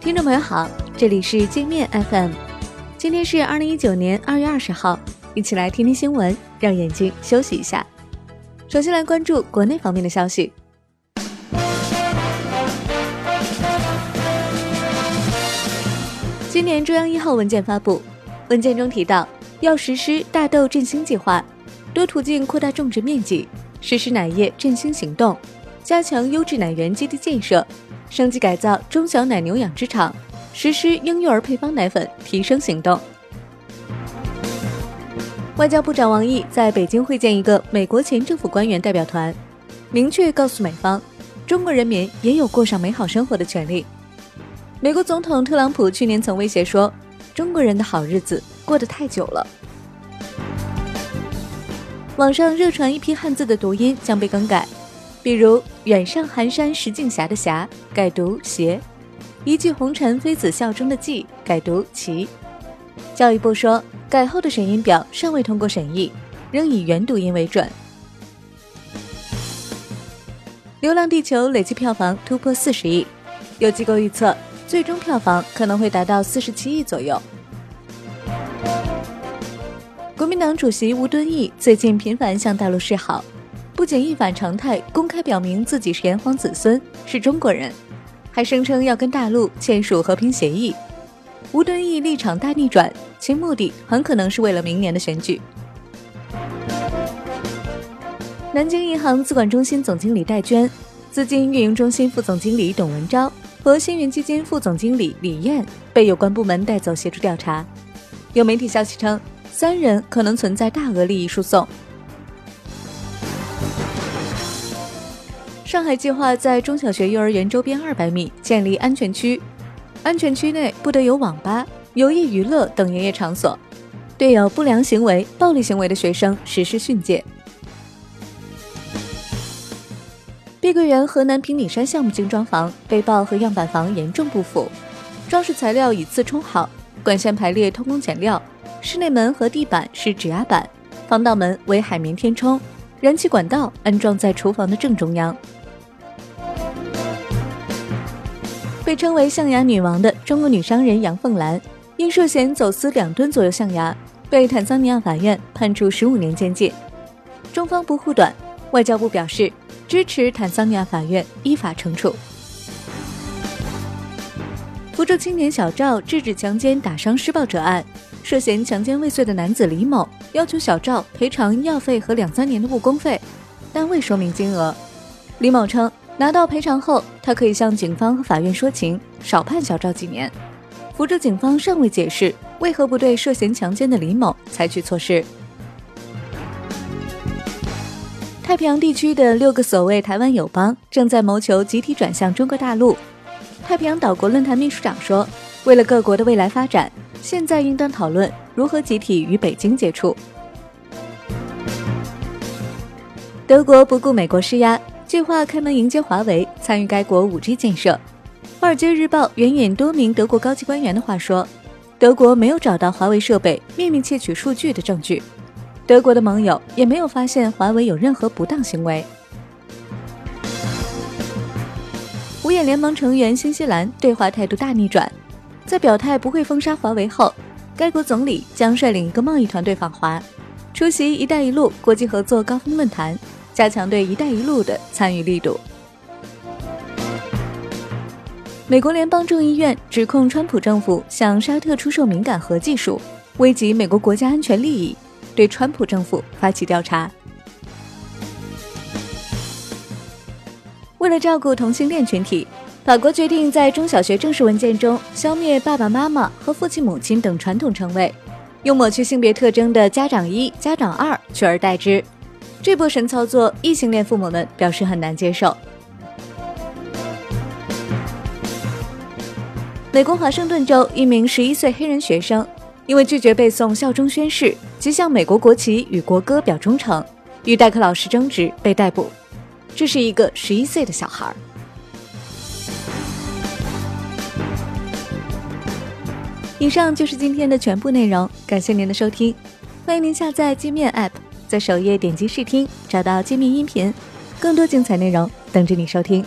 听众朋友好，这里是界面 FM，今天是二零一九年二月二十号，一起来听听新闻，让眼睛休息一下。首先来关注国内方面的消息。今年中央一号文件发布，文件中提到要实施大豆振兴计划，多途径扩大种植面积，实施奶业振兴行动，加强优质奶源基地建设。升级改造中小奶牛养殖场，实施婴幼儿配方奶粉提升行动。外交部长王毅在北京会见一个美国前政府官员代表团，明确告诉美方，中国人民也有过上美好生活的权利。美国总统特朗普去年曾威胁说，中国人的好日子过得太久了。网上热传一批汉字的读音将被更改。比如“远上寒山石径斜”的“斜”改读“斜”，“一骑红尘妃子笑”中的“骑”改读“骑”。教育部说，改后的审音表尚未通过审议，仍以原读音为准。《流浪地球》累计票房突破四十亿，有机构预测，最终票房可能会达到四十七亿左右。国民党主席吴敦义最近频繁向大陆示好。不仅一反常态，公开表明自己是炎黄子孙，是中国人，还声称要跟大陆签署和平协议。吴敦义立场大逆转，其目的很可能是为了明年的选举。南京银行资管中心总经理戴娟、资金运营中心副总经理董文昭和新源基金副总经理李艳被有关部门带走协助调查。有媒体消息称，三人可能存在大额利益输送。上海计划在中小学、幼儿园周边二百米建立安全区，安全区内不得有网吧、游艺娱乐等营业场所，对有不良行为、暴力行为的学生实施训诫。碧桂园河南平顶山项目精装房被曝和样板房严重不符，装饰材料以次充好，管线排列偷工减料，室内门和地板是指压板，防盗门为海绵填充，燃气管道安装在厨房的正中央。被称为象牙女王的中国女商人杨凤兰，因涉嫌走私两吨左右象牙，被坦桑尼亚法院判处十五年监禁。中方不护短，外交部表示支持坦桑尼亚法院依法惩处。福州青年小赵制止强奸打伤施暴者案，涉嫌强奸未遂的男子李某要求小赵赔偿医药费和两三年的误工费，但未说明金额。李某称。拿到赔偿后，他可以向警方和法院说情，少判小赵几年。福州警方尚未解释为何不对涉嫌强奸的李某采取措施。太平洋地区的六个所谓台湾友邦正在谋求集体转向中国大陆。太平洋岛国论坛秘书长说：“为了各国的未来发展，现在应当讨论如何集体与北京接触。”德国不顾美国施压。计划开门迎接华为参与该国 5G 建设。《华尔街日报》援引多名德国高级官员的话说，德国没有找到华为设备秘密窃取数据的证据，德国的盟友也没有发现华为有任何不当行为。五眼联盟成员新西兰对华态度大逆转，在表态不会封杀华为后，该国总理将率领一个贸易团队访华，出席“一带一路”国际合作高峰论坛。加强对“一带一路”的参与力度。美国联邦众议院指控川普政府向沙特出售敏感核技术，危及美国国家安全利益，对川普政府发起调查。为了照顾同性恋群体，法国决定在中小学正式文件中消灭“爸爸妈妈”和“父亲母亲”等传统称谓，用抹去性别特征的“家长一”“家长二”取而代之。这波神操作，异性恋父母们表示很难接受。美国华盛顿州一名十一岁黑人学生，因为拒绝背诵效忠宣誓及向美国国旗与国歌表忠诚，与代课老师争执被逮捕。这是一个十一岁的小孩。以上就是今天的全部内容，感谢您的收听，欢迎您下载界面 App。在首页点击试听，找到界面音频，更多精彩内容等着你收听。